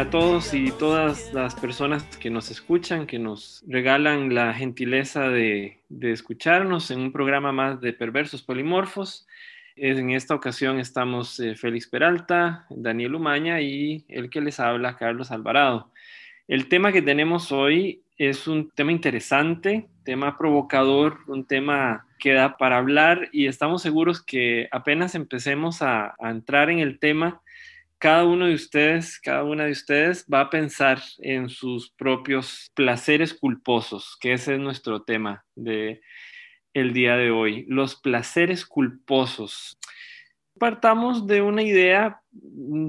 a todos y todas las personas que nos escuchan, que nos regalan la gentileza de, escucharnos en un programa más de Perversos Polimorfos. En esta ocasión estamos eh, Félix Peralta, Daniel Umaña y el que les habla, Carlos Alvarado. El tema que tenemos hoy es un tema interesante, tema provocador, un tema que da para hablar y estamos seguros que apenas empecemos a entrar en el tema, cada uno de ustedes, cada una de ustedes va a pensar en sus propios placeres culposos, que ese es nuestro tema de el día de hoy, los placeres culposos. Partamos de una idea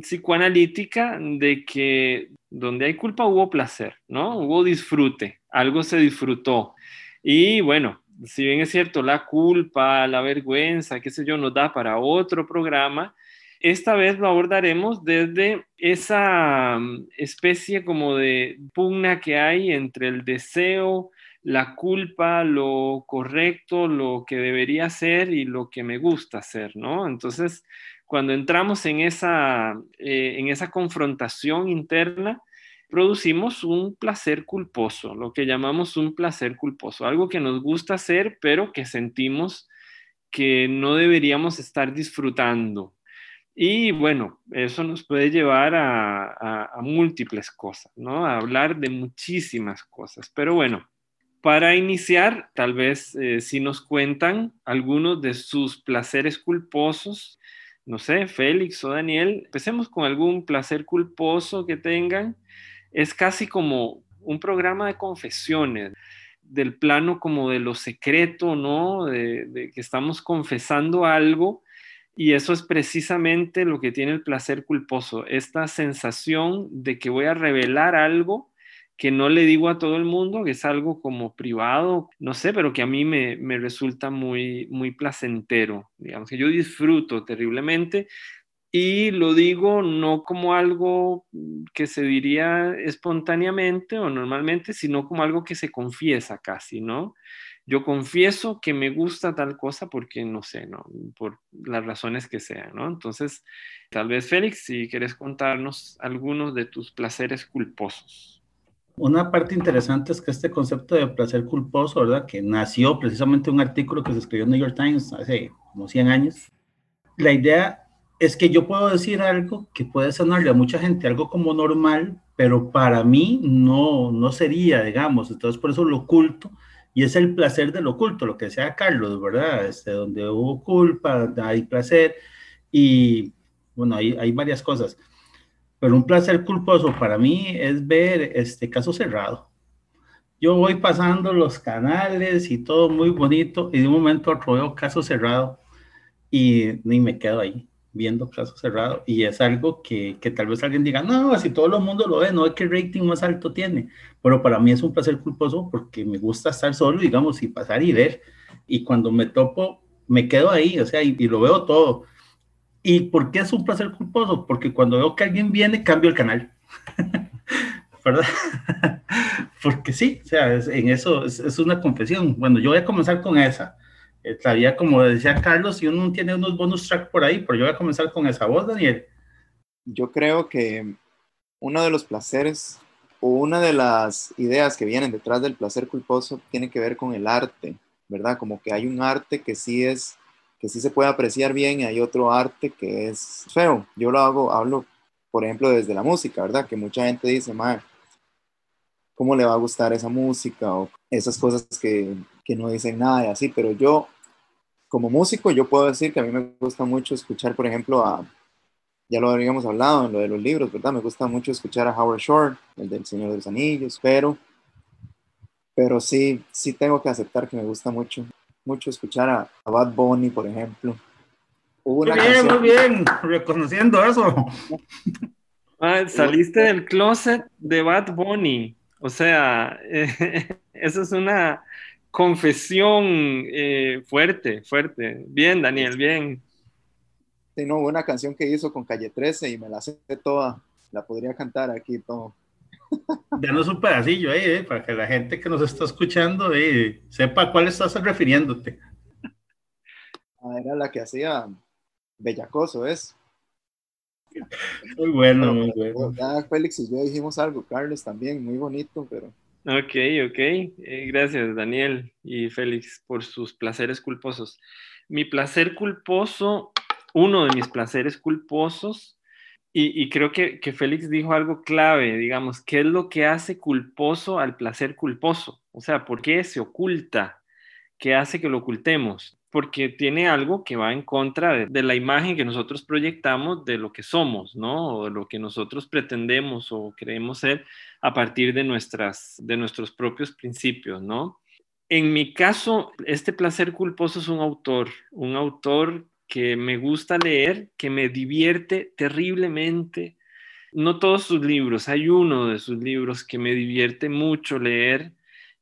psicoanalítica de que donde hay culpa hubo placer, ¿no? Hubo disfrute, algo se disfrutó. Y bueno, si bien es cierto, la culpa, la vergüenza, qué sé yo, nos da para otro programa, esta vez lo abordaremos desde esa especie como de pugna que hay entre el deseo, la culpa, lo correcto, lo que debería ser y lo que me gusta hacer, ¿no? Entonces, cuando entramos en esa, eh, en esa confrontación interna, producimos un placer culposo, lo que llamamos un placer culposo, algo que nos gusta hacer, pero que sentimos que no deberíamos estar disfrutando. Y bueno, eso nos puede llevar a, múltiples cosas, ¿no? A hablar de muchísimas cosas. Pero bueno, para iniciar, tal vez eh, si nos cuentan algunos de sus placeres culposos, no sé, Félix o Daniel, empecemos con algún placer culposo que tengan. Es casi como un programa de confesiones, del plano como de lo secreto, ¿no? De que estamos confesando algo y eso es precisamente lo que tiene el placer culposo, esta sensación de que voy a revelar algo que no le digo a todo el mundo, que es algo como privado, no sé, pero que a mí me, me resulta muy, muy placentero, digamos, que yo disfruto terriblemente y lo digo no como algo que se diría espontáneamente o normalmente, sino como algo que se confiesa casi, ¿no? Yo confieso que me gusta tal cosa porque no sé, ¿no? Por las razones que sean, ¿no? Entonces, tal vez Félix, si quieres contarnos algunos de tus placeres culposos. Una parte interesante es que este concepto de placer culposo, ¿verdad? Que nació precisamente un artículo que se escribió en New York Times hace como 100 años. La idea es que yo puedo decir algo que puede sonarle a mucha gente algo como normal, pero para mí no, no sería, digamos. Entonces, por eso lo oculto. Y es el placer del oculto, lo que decía Carlos, ¿verdad? Este, donde hubo culpa, hay placer. Y bueno, hay, hay varias cosas pero un placer culposo para mí es ver este caso cerrado. Yo voy pasando los canales y todo muy bonito y de un momento a otro veo caso cerrado y ni me quedo ahí viendo caso cerrado y es algo que, que, tal vez alguien diga, no, si todo el mundo lo ve, no es que el rating más alto tiene, pero para mí es un placer culposo porque me gusta estar solo, digamos, y pasar y ver, y cuando me topo, me quedo ahí, o sea, y, y lo veo todo, ¿Y por qué es un placer culposo? Porque cuando veo que alguien viene, cambio el canal. ¿Verdad? Porque sí, o sea, en eso es, una confesión. Bueno, yo voy a comenzar con esa. Estaría, como decía Carlos, si uno tiene unos bonus track por ahí, pero yo voy a comenzar con esa voz, Daniel. Yo creo que uno de los placeres o una de las ideas que vienen detrás del placer culposo tiene que ver con el arte, ¿verdad? Como que hay un arte que sí es que sí se puede apreciar bien y hay otro arte que es feo. Yo lo hago, hablo, por ejemplo, desde la música, ¿verdad? Que mucha gente dice, madre, ¿cómo le va a gustar esa música? O esas cosas que, que no dicen nada y así, pero yo, como músico, yo puedo decir que a mí me gusta mucho escuchar, por ejemplo, a, ya lo habíamos hablado en lo de los libros, ¿verdad? Me gusta mucho escuchar a Howard Shore, el del Señor de los Anillos, pero, pero sí, sí tengo que aceptar que me gusta mucho mucho escuchar a, Bad Bunny, por ejemplo. muy bien, muy bien, reconociendo eso. Ah, saliste del closet de Bad Bunny. O sea, eh, eso es una confesión eh, fuerte, fuerte. Bien, Daniel, bien. Sí, no, una canción que hizo con Calle 13 y me la sé toda. La podría cantar aquí todo. Danos un pedacillo ahí, eh, para que la gente que nos está escuchando eh, sepa a cuál estás refiriéndote. Ah, era la que hacía Bellacoso, ¿es? Muy bueno, muy bueno. Ya Félix y yo dijimos algo, Carlos también, muy bonito, pero... Ok, ok. Eh, gracias, Daniel y Félix, por sus placeres culposos. Mi placer culposo, uno de mis placeres culposos, y, y creo que, que, Félix dijo algo clave, digamos, ¿qué es lo que hace culposo al placer culposo? O sea, ¿por qué se oculta? ¿Qué hace que lo ocultemos? Porque tiene algo que va en contra de, la imagen que nosotros proyectamos de lo que somos, ¿no? O de lo que nosotros pretendemos o creemos ser a partir de, nuestras, de nuestros propios principios, ¿no? En mi caso, este placer culposo es un autor, un autor que me gusta leer, que me divierte terriblemente. No todos sus libros, hay uno de sus libros que me divierte mucho leer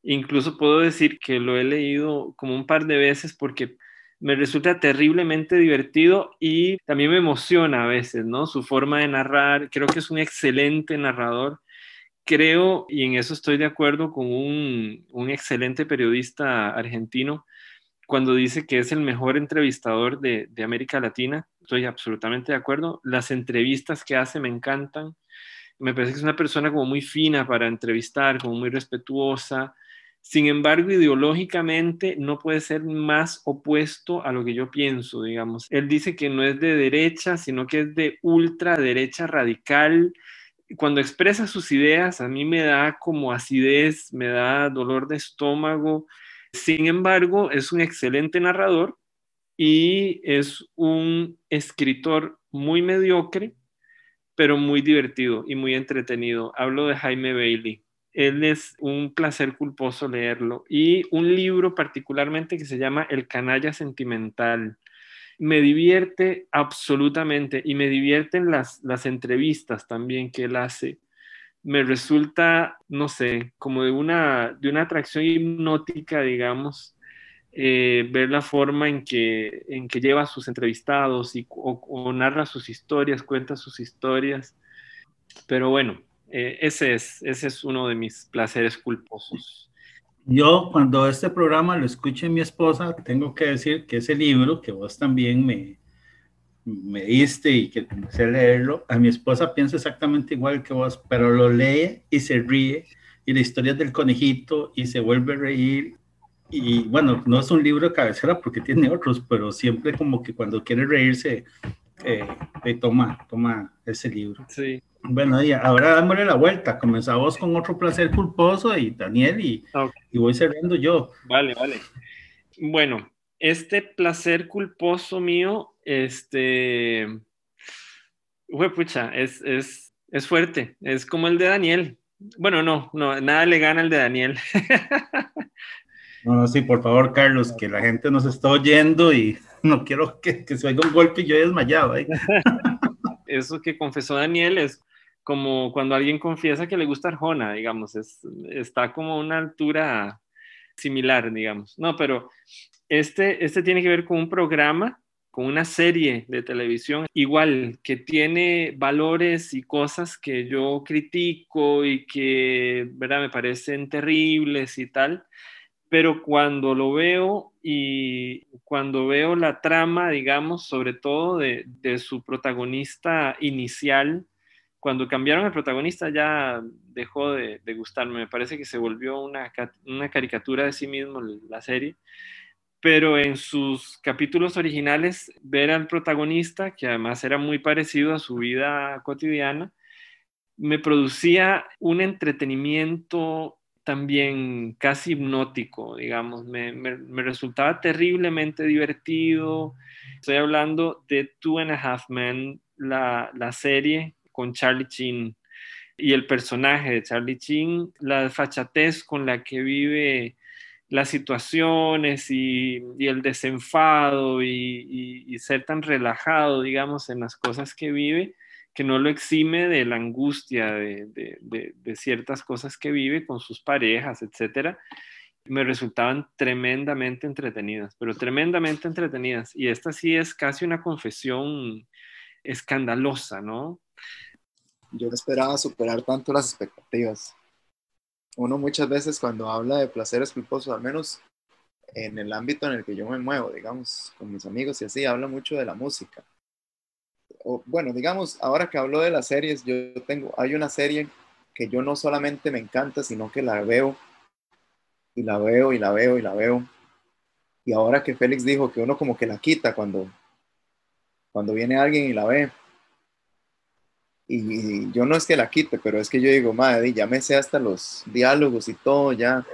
Incluso puedo decir que lo he leído como un par de veces porque me resulta terriblemente divertido y también me emociona a veces, ¿no? Su forma de narrar, creo que es un excelente narrador. Creo, y en eso estoy de acuerdo con un, un excelente periodista argentino, cuando dice que es el mejor entrevistador de, de América Latina. Estoy absolutamente de acuerdo. Las entrevistas que hace me encantan. Me parece que es una persona como muy fina para entrevistar, como muy respetuosa, sin embargo, ideológicamente no puede ser más opuesto a lo que yo pienso, digamos. Él dice que no es de derecha, sino que es de ultraderecha radical. Cuando expresa sus ideas, a mí me da como acidez, me da dolor de estómago. Sin embargo, es un excelente narrador y es un escritor muy mediocre, pero muy divertido y muy entretenido. Hablo de Jaime Bailey él es un placer culposo leerlo. Y un libro particularmente que se llama El canalla sentimental. Me divierte absolutamente y me divierten las, las entrevistas también que él hace. Me resulta, no sé, como de una, de una atracción hipnótica, digamos, eh, ver la forma en que, en que lleva a sus entrevistados y, o narra sus historias, cuenta sus historias. Pero bueno, eh, ese, es, ese es uno de mis placeres culposos. Yo cuando este programa lo escuche mi esposa, tengo que decir que ese libro que vos también me, me diste y que empecé a leerlo, a mi esposa piensa exactamente igual que vos, pero lo lee y se ríe y la historia del conejito y se vuelve a reír y bueno, no es un libro de cabecera porque tiene otros, pero siempre como que cuando quiere reírse, eh, toma, toma ese libro. Sí. Bueno, y ahora dámosle la vuelta. Comenzamos con otro placer culposo y Daniel y, y voy cerrando yo. Vale, vale. Bueno, este placer culposo mío, este, pucha, es, es, es fuerte. Es como el de Daniel. Bueno, no, no, nada le gana el de Daniel. No, no, sí, por favor, Carlos, que la gente nos está oyendo y no quiero que, que se oiga un golpe y yo he desmayado. ¿eh? Eso que confesó Daniel es como cuando alguien confiesa que le gusta Arjona, digamos, es, está como una altura similar, digamos. No, pero este, este tiene que ver con un programa, con una serie de televisión, igual, que tiene valores y cosas que yo critico y que, ¿verdad?, me parecen terribles y tal, pero cuando lo veo y cuando veo la trama, digamos, sobre todo de, su protagonista inicial, cuando cambiaron el protagonista ya dejó de, gustarme. Me parece que se volvió una, una, caricatura de sí mismo la serie. Pero en sus capítulos originales, ver al protagonista, que además era muy parecido a su vida cotidiana, me producía un entretenimiento también casi hipnótico, digamos. Me, me resultaba terriblemente divertido. Estoy hablando de Two and a Half Men, la, la serie con Charlie Chin y el personaje de Charlie Chin, la fachatez con la que vive las situaciones y, el desenfado y, ser tan relajado, digamos, en las cosas que vive, que no lo exime de la angustia de, de ciertas cosas que vive con sus parejas, etcétera, me resultaban tremendamente entretenidas, pero tremendamente entretenidas. Y esta sí es casi una confesión escandalosa, ¿no? yo esperaba superar tanto las expectativas. Uno muchas veces cuando habla de placeres culposos, al menos en el ámbito en el que yo me muevo, digamos, con mis amigos y así, habla mucho de la música. O, bueno, digamos, ahora que hablo de las series, yo tengo, hay una serie que yo no solamente me encanta, sino que la veo y la veo y la veo y la veo. Y ahora que Félix dijo que uno como que la quita cuando, cuando viene alguien y la ve. Y, yo no es que la quite, pero es que yo digo, madre, ya me sé hasta los diálogos y todo, ya,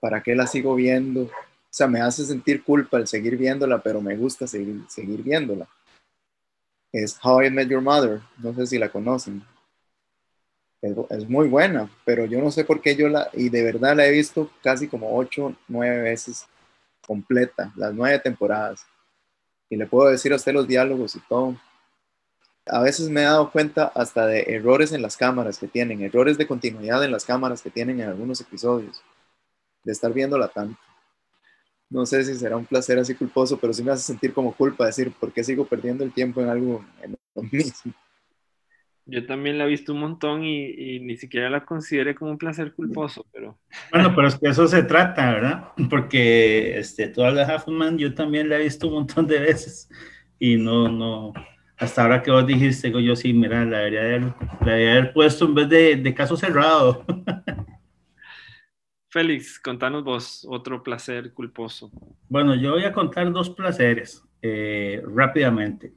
¿para qué la sigo viendo? O sea, me hace sentir culpa el seguir viéndola, pero me gusta seguir, seguir viéndola. Es How I Met Your Mother, no sé si la conocen. Es, muy buena, pero yo no sé por qué yo la, y de verdad la he visto casi como ocho, nueve veces completa, las nueve temporadas. Y le puedo decir a los diálogos y todo. A veces me he dado cuenta hasta de errores en las cámaras que tienen, errores de continuidad en las cámaras que tienen en algunos episodios, de estar viéndola tanto. No sé si será un placer así culposo, pero sí me hace sentir como culpa decir, ¿por qué sigo perdiendo el tiempo en algo en lo mismo? Yo también la he visto un montón y, ni siquiera la consideré como un placer culposo, pero... Bueno, pero es que eso se trata, ¿verdad? Porque este, toda la Half Man yo también la he visto un montón de veces y no, no, hasta ahora que vos dijiste, yo sí, mira, la debería haber, la debería haber puesto en vez de, de caso cerrado. Félix, contanos vos otro placer culposo. Bueno, yo voy a contar dos placeres eh, rápidamente.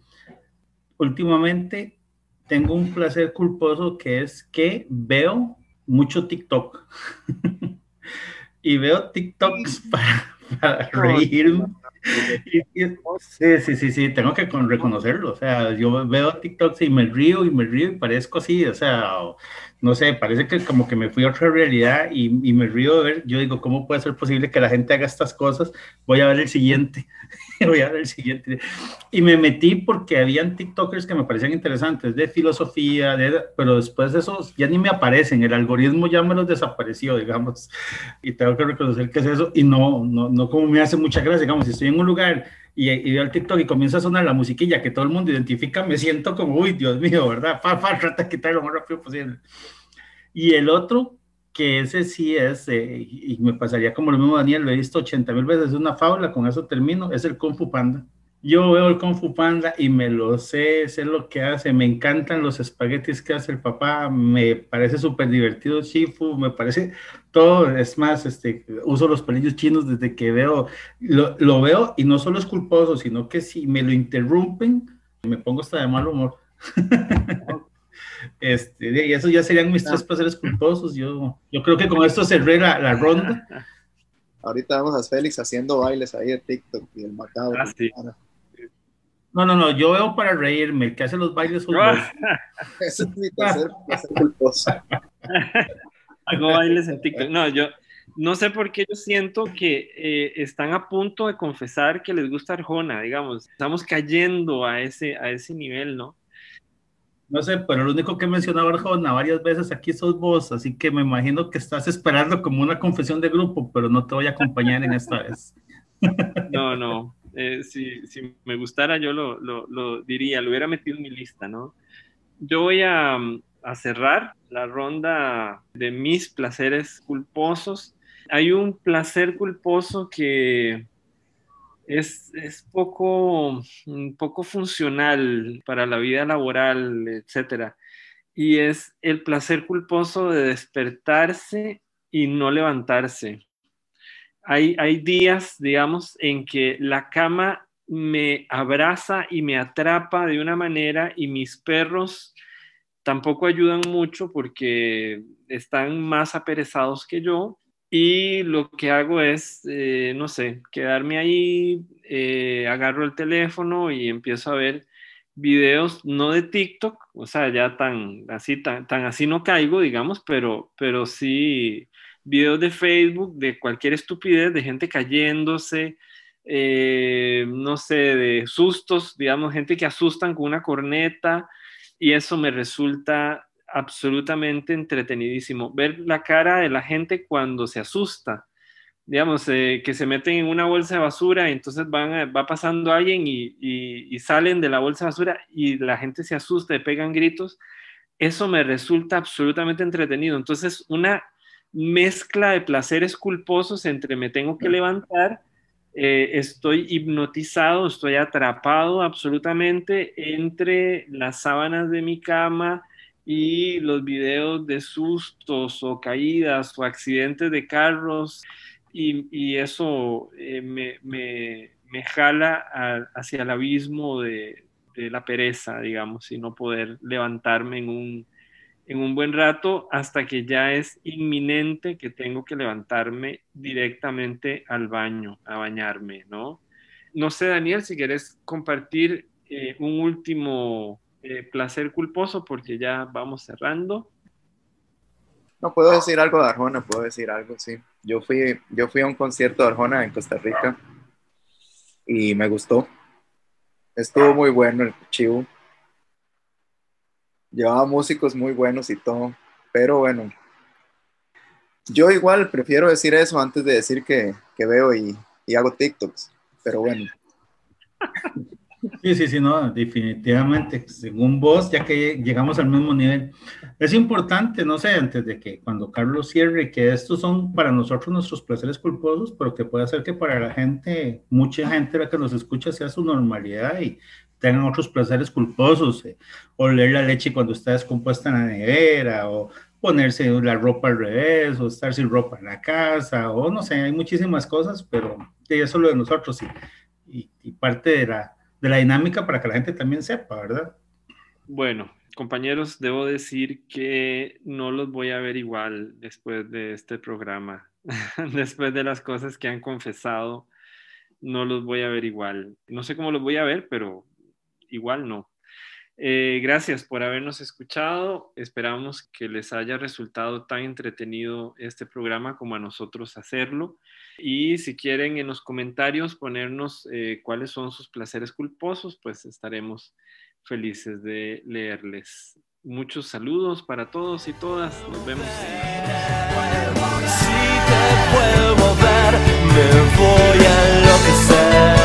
Últimamente tengo un placer culposo que es que veo mucho TikTok. y veo TikToks para, para reírme. Sí, sí, sí, sí, tengo que reconocerlo. O sea, yo veo TikToks y me río y me río y parezco así, o sea, no sé, parece que como que me fui a otra realidad y, y, me río de ver, yo digo, ¿cómo puede ser posible que la gente haga estas cosas? Voy a ver el siguiente, voy a ver el siguiente. Y me metí porque habían TikTokers que me parecían interesantes, de filosofía, de, pero después de esos ya ni me aparecen, el algoritmo ya me los desapareció, digamos, y tengo que reconocer que es eso, y no, no, no como me hace mucha gracia, digamos, si estoy en un lugar y, y, veo el TikTok y comienza a sonar la musiquilla que todo el mundo identifica, me siento como, uy, Dios mío, ¿verdad? Pa, pa, trata de quitarlo lo más rápido posible. Y el otro, que ese sí es, eh, y me pasaría como lo mismo Daniel, lo he visto 80 mil veces, es una fábula, con eso termino, es el Kung Fu Panda. Yo veo el Kung Fu Panda y me lo sé, sé lo que hace, me encantan los espaguetis que hace el papá, me parece súper divertido Shifu, me parece todo, es más, este, uso los pelillos chinos desde que veo, lo, lo veo y no solo es culposo, sino que si me lo interrumpen, me pongo hasta de mal humor. Este, y eso ya serían mis tres placeres culposos. Yo, yo creo que con esto cerré la, la ronda. Ahorita vamos a Félix haciendo bailes ahí de TikTok y el macabro. Ah, sí. No, no, no, yo veo para reírme, el que hace los bailes son Eso es mi tercer placer culposo. Hago bailes en TikTok. No, yo no sé por qué yo siento que eh, están a punto de confesar que les gusta Arjona, digamos. Estamos cayendo a ese, a ese nivel, ¿no? No sé, pero lo único que he mencionado Arjona varias veces aquí sos vos, así que me imagino que estás esperando como una confesión de grupo, pero no te voy a acompañar en esta vez. No, no. Eh, si, si, me gustara, yo lo, lo, diría, lo hubiera metido en mi lista, ¿no? Yo voy a, cerrar la ronda de mis placeres culposos. Hay un placer culposo que es, poco, un poco funcional para la vida laboral, etcétera. Y es el placer culposo de despertarse y no levantarse. Hay, hay días, digamos, en que la cama me abraza y me atrapa de una manera y mis perros tampoco ayudan mucho porque están más aperezados que yo. Y lo que hago es, eh, no sé, quedarme ahí, eh, agarro el teléfono y empiezo a ver videos, no de TikTok, o sea, ya tan así, tan, tan así no caigo, digamos, pero, pero sí videos de Facebook, de cualquier estupidez, de gente cayéndose, eh, no sé, de sustos, digamos, gente que asustan con una corneta, y eso me resulta absolutamente entretenidísimo. Ver la cara de la gente cuando se asusta. Digamos, eh, que se meten en una bolsa de basura y entonces van, va pasando alguien y, y, y, salen de la bolsa de basura y la gente se asusta y pegan gritos. eso me resulta absolutamente entretenido. Entonces, una mezcla de placeres culposos entre me tengo que levantar, eh, estoy hipnotizado, estoy atrapado absolutamente entre las sábanas de mi cama y los videos de sustos o caídas o accidentes de carros y, eso eh, me, me, jala hacia el abismo de, de, la pereza, digamos, y no poder levantarme en un, en un buen rato hasta que ya es inminente que tengo que levantarme directamente al baño, a bañarme, ¿no? No sé, Daniel, si quieres compartir eh, un último eh, placer culposo porque ya vamos cerrando. No puedo decir algo de Arjona, puedo decir algo, sí. Yo fui, yo fui a un concierto de Arjona en Costa Rica y me gustó. Estuvo muy bueno el chivo llevaba músicos muy buenos y todo, pero bueno, yo igual prefiero decir eso antes de decir que, veo y, hago TikToks, pero bueno. Sí, sí, sí, no, definitivamente, según vos, ya que llegamos al mismo nivel, es importante, no sé, antes de que cuando Carlos cierre, que estos son para nosotros nuestros placeres culposos, pero que puede ser que para la gente, mucha gente la que nos escucha sea su normalidad y tengan otros placeres culposos, eh, oler la leche cuando está descompuesta en la nevera, o ponerse la ropa al revés, o estar sin ropa en la casa, o no sé, hay muchísimas cosas, pero eso es lo de nosotros y, y, parte de la, de la dinámica para que la gente también sepa, ¿verdad? Bueno, compañeros, debo decir que no los voy a ver igual después de este programa, después de las cosas que han confesado, no los voy a ver igual. No sé cómo los voy a ver, pero igual no. Eh, gracias por habernos escuchado. Esperamos que les haya resultado tan entretenido este programa como a nosotros hacerlo. Y si quieren en los comentarios ponernos eh, cuáles son sus placeres culposos, pues estaremos felices de leerles. Muchos saludos para todos y todas. Nos vemos. En...